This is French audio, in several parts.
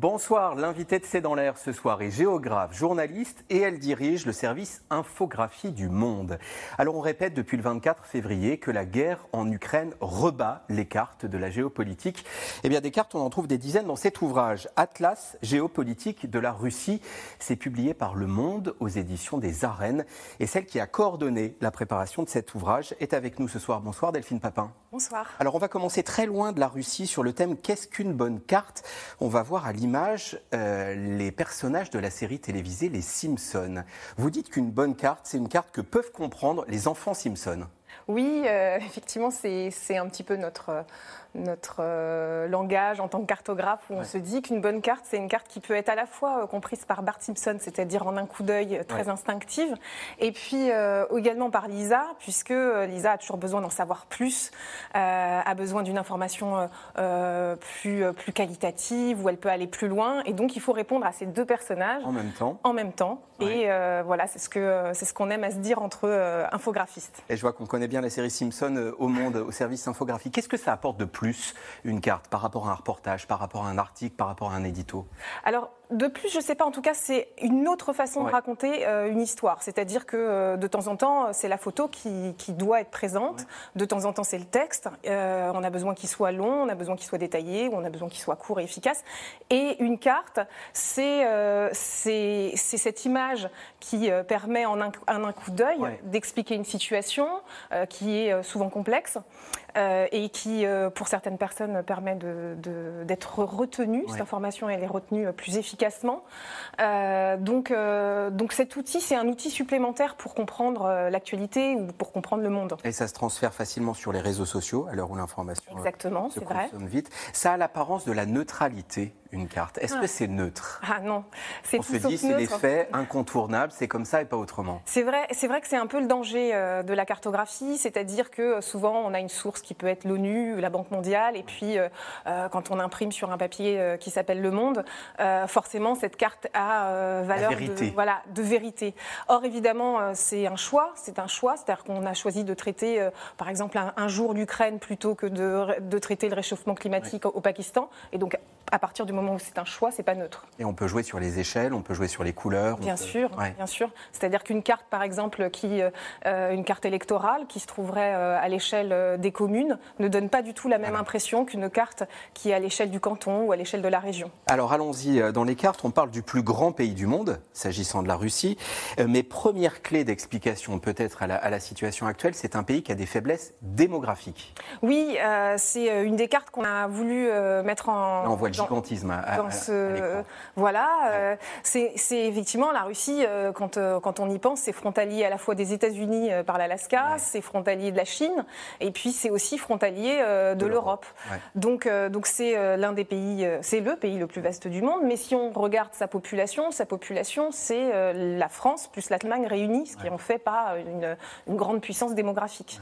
Bonsoir, l'invité de C'est dans l'air ce soir est géographe, journaliste et elle dirige le service Infographie du Monde. Alors on répète depuis le 24 février que la guerre en Ukraine rebat les cartes de la géopolitique. Eh bien des cartes, on en trouve des dizaines dans cet ouvrage, Atlas géopolitique de la Russie. C'est publié par Le Monde aux éditions des Arènes et celle qui a coordonné la préparation de cet ouvrage est avec nous ce soir. Bonsoir Delphine Papin. Bonsoir. Alors on va commencer très loin de la Russie sur le thème qu'est-ce qu'une bonne carte? On va voir à l'image euh, les personnages de la série télévisée Les Simpsons. Vous dites qu'une bonne carte, c'est une carte que peuvent comprendre les enfants Simpsons. Oui, euh, effectivement, c'est un petit peu notre, notre euh, langage en tant que cartographe, où on se dit qu'une bonne carte, c'est une carte qui peut être à la fois euh, comprise par Bart Simpson, c'est-à-dire en un coup d'œil très instinctive, et puis également par Lisa, puisque Lisa a toujours besoin d'en savoir plus, a besoin d'une information plus, plus qualitative, où elle peut aller plus loin, et donc il faut répondre à ces deux personnages en même temps. En même temps, et voilà, c'est ce qu'on ce qu'on aime à se dire entre infographistes. Et je vois qu'on connaît bien la série Simpson au monde, au service infographique. Qu'est-ce que ça apporte de plus, une carte, par rapport à un reportage, par rapport à un article, par rapport à un édito? De plus, je ne sais pas, en tout cas, c'est une autre façon de raconter euh, une histoire. C'est-à-dire que euh, de temps en temps, c'est la photo qui, doit être présente, de temps en temps, c'est le texte. Euh, on a besoin qu'il soit long, on a besoin qu'il soit détaillé, ou on a besoin qu'il soit court et efficace. Et une carte, c'est cette image qui permet en un, un coup d'œil d'expliquer une situation qui est souvent complexe. et qui, pour certaines personnes, permet d'être de, retenue. Cette information, elle est retenue plus efficacement efficacement. Euh, donc, euh, donc cet outil, c'est un outil supplémentaire pour comprendre euh, l'actualité ou pour comprendre le monde. Et ça se transfère facilement sur les réseaux sociaux à l'heure où l'information Exactement, se consomme vrai. vite. Ça a l'apparence de la neutralité une carte. Est-ce que ah. c'est neutre? Ah non, c'est On se dit c'est l'effet incontournable, c'est comme ça et pas autrement. C'est vrai, c'est vrai que c'est un peu le danger euh, de la cartographie, c'est-à-dire que euh, souvent on a une source qui peut être l'ONU, la Banque mondiale, et puis euh, quand on imprime sur un papier qui s'appelle Le Monde, forcément cette carte a valeur de, voilà, de vérité. Or évidemment c'est un choix, c'est un choix, c'est-à-dire qu'on a choisi de traiter par exemple un, jour l'Ukraine plutôt que de, de, traiter le réchauffement climatique au Pakistan, et donc à partir du moment où c'est un choix, c'est pas neutre. Et on peut jouer sur les échelles, on peut jouer sur les couleurs. Bien sûr, bien sûr. C'est-à-dire qu'une carte, par exemple, qui, euh, une carte électorale qui se trouverait euh, à l'échelle euh, des communes, ne donne pas du tout la même impression qu'une carte qui est à l'échelle du canton ou à l'échelle de la région. Alors allons-y dans les cartes. On parle du plus grand pays du monde, s'agissant de la Russie. mais première clé d'explication peut-être à, à la, situation actuelle, c'est un pays qui a des faiblesses démographiques. Oui, c'est une des cartes qu'on a voulu mettre en. on voit le gigantisme dans ce, voilà, euh, c'est effectivement la Russie, euh, quand, euh, quand on y pense, c'est frontalier à la fois des États-Unis par l'Alaska, c'est frontalier de la Chine, et puis c'est aussi frontalier de, l'Europe. Donc donc c'est l'un des pays, c'est le pays le plus vaste du monde. Mais si on regarde sa population, sa population, c'est la France plus l'Allemagne réunis, ce qui en fait pas une, une grande puissance démographique.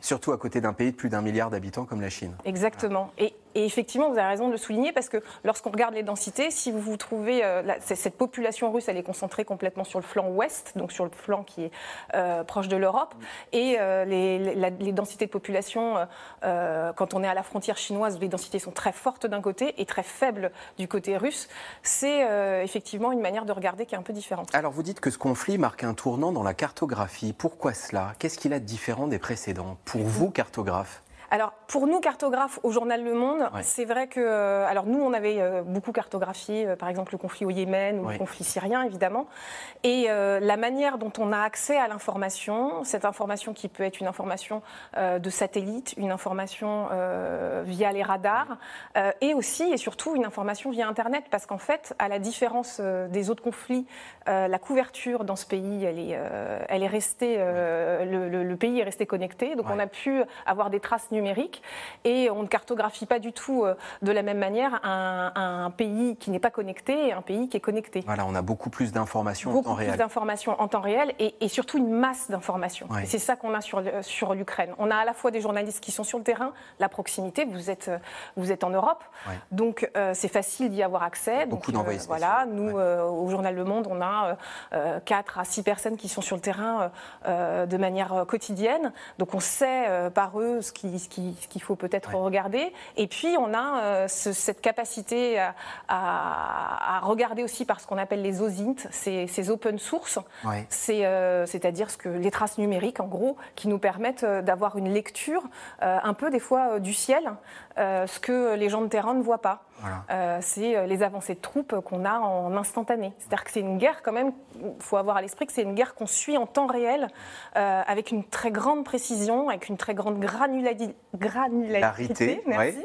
Surtout à côté d'un pays de plus d'un milliard d'habitants comme la Chine. Exactement. Et et effectivement, vous avez raison de le souligner parce que lorsqu'on regarde les densités, si vous vous trouvez euh, cette population russe, elle est concentrée complètement sur le flanc ouest, donc sur le flanc qui est euh, proche de l'Europe, et euh, les, densités de population, quand on est à la frontière chinoise, les densités sont très fortes d'un côté et très faibles du côté russe. C'est effectivement une manière de regarder qui est un peu différente. Alors vous dites que ce conflit marque un tournant dans la cartographie. Pourquoi cela? Qu'est-ce qu'il a de différent des précédents? Pour vous, cartographe? Alors, pour nous, cartographes au journal Le Monde, c'est vrai que. Euh, alors, nous, on avait euh, beaucoup cartographié, euh, par exemple, le conflit au Yémen ou le conflit syrien, évidemment. Et la manière dont on a accès à l'information, cette information qui peut être une information de satellite, une information via les radars, et aussi et surtout une information via Internet, parce qu'en fait, à la différence des autres conflits, la couverture dans ce pays, elle est, elle est restée. Le, pays est resté connecté, donc on a pu avoir des traces numériques numérique et on ne cartographie pas du tout de la même manière un, pays qui n'est pas connecté et un pays qui est connecté. Voilà, on a beaucoup plus d'informations en temps réel. Beaucoup plus d'informations en temps réel et, surtout une masse d'informations. C'est ça qu'on a sur, sur l'Ukraine. On a à la fois des journalistes qui sont sur le terrain, la proximité, vous êtes, vous êtes en Europe, donc c'est facile d'y avoir accès. Beaucoup d'envoyés Voilà, nous, au Journal Le Monde, on a 4 à 6 personnes qui sont sur le terrain de manière quotidienne. Donc on sait par eux ce qu'il faut peut-être regarder. Et puis on a cette capacité à, regarder aussi par ce qu'on appelle les OSINT, ces, open source, c'est-à-dire ce que les traces numériques en gros, qui nous permettent d'avoir une lecture un peu des fois du ciel, ce que les gens de terrain ne voient pas. Euh, c'est euh, les avancées de troupes qu'on a en instantané. C'est-à-dire que c'est une guerre quand même, il faut avoir à l'esprit que c'est une guerre qu'on suit en temps réel, euh, avec une très grande précision, avec une très grande granularité, merci,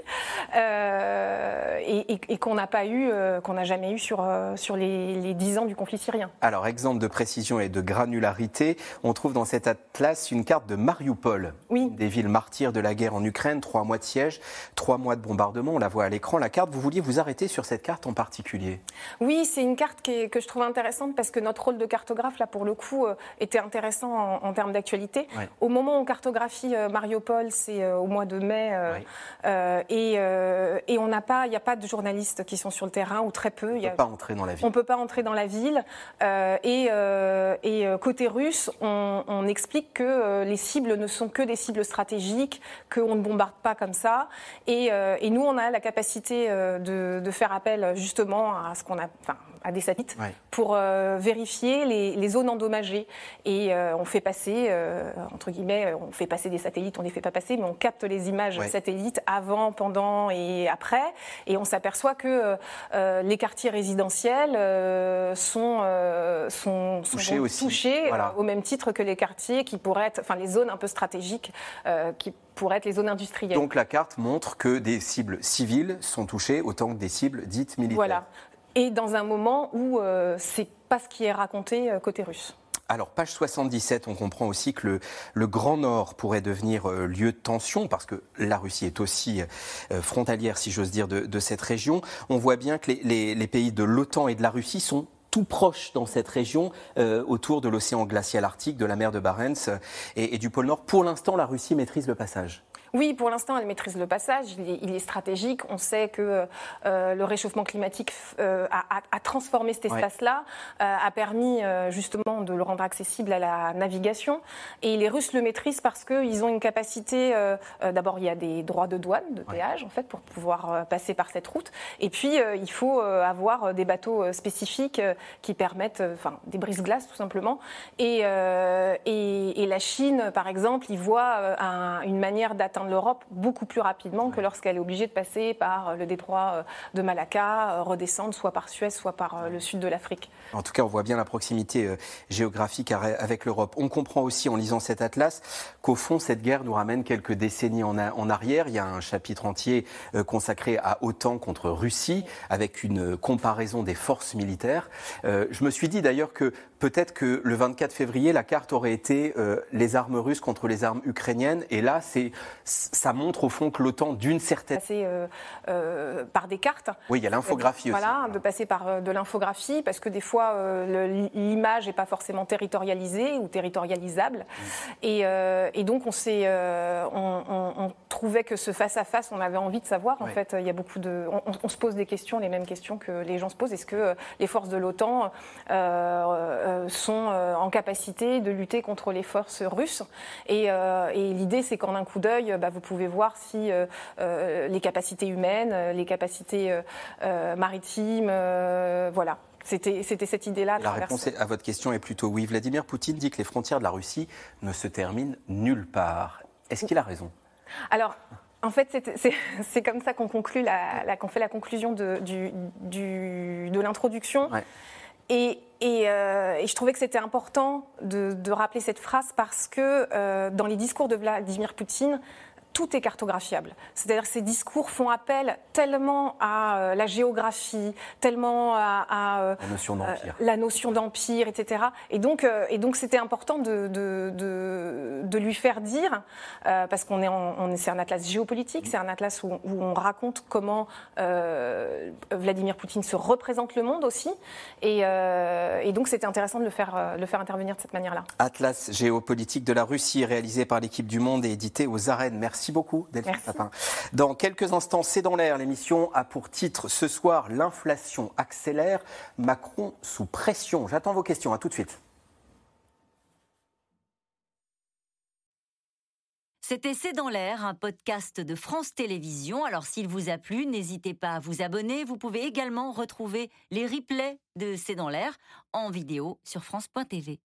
et, qu'on n'a pas eu, qu'on n'a jamais eu sur, sur les dix ans du conflit syrien. Alors, exemple de précision et de granularité, on trouve dans cet atlas une carte de Mariupol, oui. des villes martyrs de la guerre en Ukraine, trois mois de siège, trois mois de bombardement, on la voit à l'écran, la carte, vous vouliez vous arrêter sur cette carte en particulier Oui, c'est une carte que je trouve intéressante parce que notre rôle de cartographe, là, pour le coup, euh, était intéressant en, termes d'actualité. Au moment où on cartographie euh, Mariupol, c'est euh, au mois de mai, et, et, on n'a pas, il n'y a pas de journalistes qui sont sur le terrain, ou très peu. On ne peut pas entrer dans la ville. On peut pas entrer dans la ville. et, et côté russe, on, on, explique que les cibles ne sont que des cibles stratégiques, qu'on ne bombarde pas comme ça. Et, et nous, on a la capacité de, faire appel justement à ce qu'on a, à des satellites pour euh, vérifier les, zones endommagées. Et euh, on fait passer, euh, entre guillemets, on fait passer des satellites, on ne les fait pas passer, mais on capte les images satellites avant, pendant et après. Et on s'aperçoit que les quartiers résidentiels sont, sont, touchés, aussi. touchés au même titre que les quartiers qui pourraient être, enfin les zones un peu stratégiques qui pourraient être les zones industrielles. Donc la carte montre que des cibles civiles sont touchées autant que des cibles dites militaires. Voilà et dans un moment où euh, c'est pas ce qui est raconté euh, côté russe. Alors, page 77, on comprend aussi que le, Grand Nord pourrait devenir euh, lieu de tension, parce que la Russie est aussi frontalière, si j'ose dire, de, cette région. On voit bien que les, pays de l'OTAN et de la Russie sont tout proches dans cette région, autour de l'océan glacial arctique, de la mer de Barents et du pôle Nord. Pour l'instant, la Russie maîtrise le passage. Oui, pour l'instant, elle maîtrise le passage. Il est, stratégique. On sait que euh, le réchauffement climatique euh, a, transformé cet espace-là, euh, a permis justement de le rendre accessible à la navigation. Et les Russes le maîtrisent parce qu'ils ont une capacité. D'abord, il y a des droits de douane, de péage, en fait, pour pouvoir passer par cette route. Et puis, il faut avoir des bateaux spécifiques qui permettent, enfin, des brises-glaces tout simplement. Et, et, la Chine, par exemple, il voit une manière d'atteindre de l'Europe beaucoup plus rapidement que lorsqu'elle est obligée de passer par euh, le détroit euh, de Malacca, euh, redescendre soit par Suez, soit par le sud de l'Afrique. En tout cas, on voit bien la proximité géographique avec l'Europe. On comprend aussi en lisant cet atlas qu'au fond, cette guerre nous ramène quelques décennies en, arrière. Il y a un chapitre entier consacré à OTAN contre Russie, avec une comparaison des forces militaires. Je me suis dit d'ailleurs que peut-être que le 24 février, la carte aurait été les armes russes contre les armes ukrainiennes. Et là, c'est ça montre au fond que l'OTAN, d'une certaine. Passer euh, euh, par des cartes. Oui, il y a l'infographie aussi. Voilà, de passer par euh, de l'infographie, parce que des fois, l'image n'est pas forcément territorialisée ou territorialisable. Mm. Et, donc, on, on, trouvait que ce face-à-face, on avait envie de savoir. En fait, il y a beaucoup de. On, se pose des questions, les mêmes questions que les gens se posent. Est-ce que les forces de l'OTAN sont en capacité de lutter contre les forces russes Et, et l'idée, c'est qu'en un coup d'œil, bah, vous pouvez voir si euh, euh, les capacités humaines, euh, les capacités maritimes, voilà. C'était cette idée-là. La réponse à votre question est plutôt oui. Vladimir Poutine dit que les frontières de la Russie ne se terminent nulle part. Est-ce qu'il a raison? Alors, en fait, c'est comme ça qu'on conclut la, qu'on fait la conclusion de, du, de l'introduction. Et, et, je trouvais que c'était important de, rappeler cette phrase parce que dans les discours de Vladimir Poutine, tout est cartographiable. C'est-à-dire que ces discours font appel tellement à la géographie, tellement à, la notion d'empire, la notion d'empire, etc. Et donc, et donc c'était important de, de, de, lui faire dire, parce qu'on est, on est c'est un atlas géopolitique, c'est un atlas où, où, on raconte comment Vladimir Poutine se représente le monde aussi, et, et donc c'était intéressant de le faire, le faire intervenir de cette manière-là. Atlas géopolitique de la Russie, réalisé par l'équipe du Monde et édité aux arènes. Merci beaucoup, Delphine Papin. Dans quelques instants, c'est dans l'air. L'émission a pour titre ce soir L'inflation accélère, Macron sous pression. J'attends vos questions. À tout de suite. C'était C'est dans l'air, un podcast de France Télévisions. Alors s'il vous a plu, n'hésitez pas à vous abonner. Vous pouvez également retrouver les replays de C'est dans l'air en vidéo sur France.tv.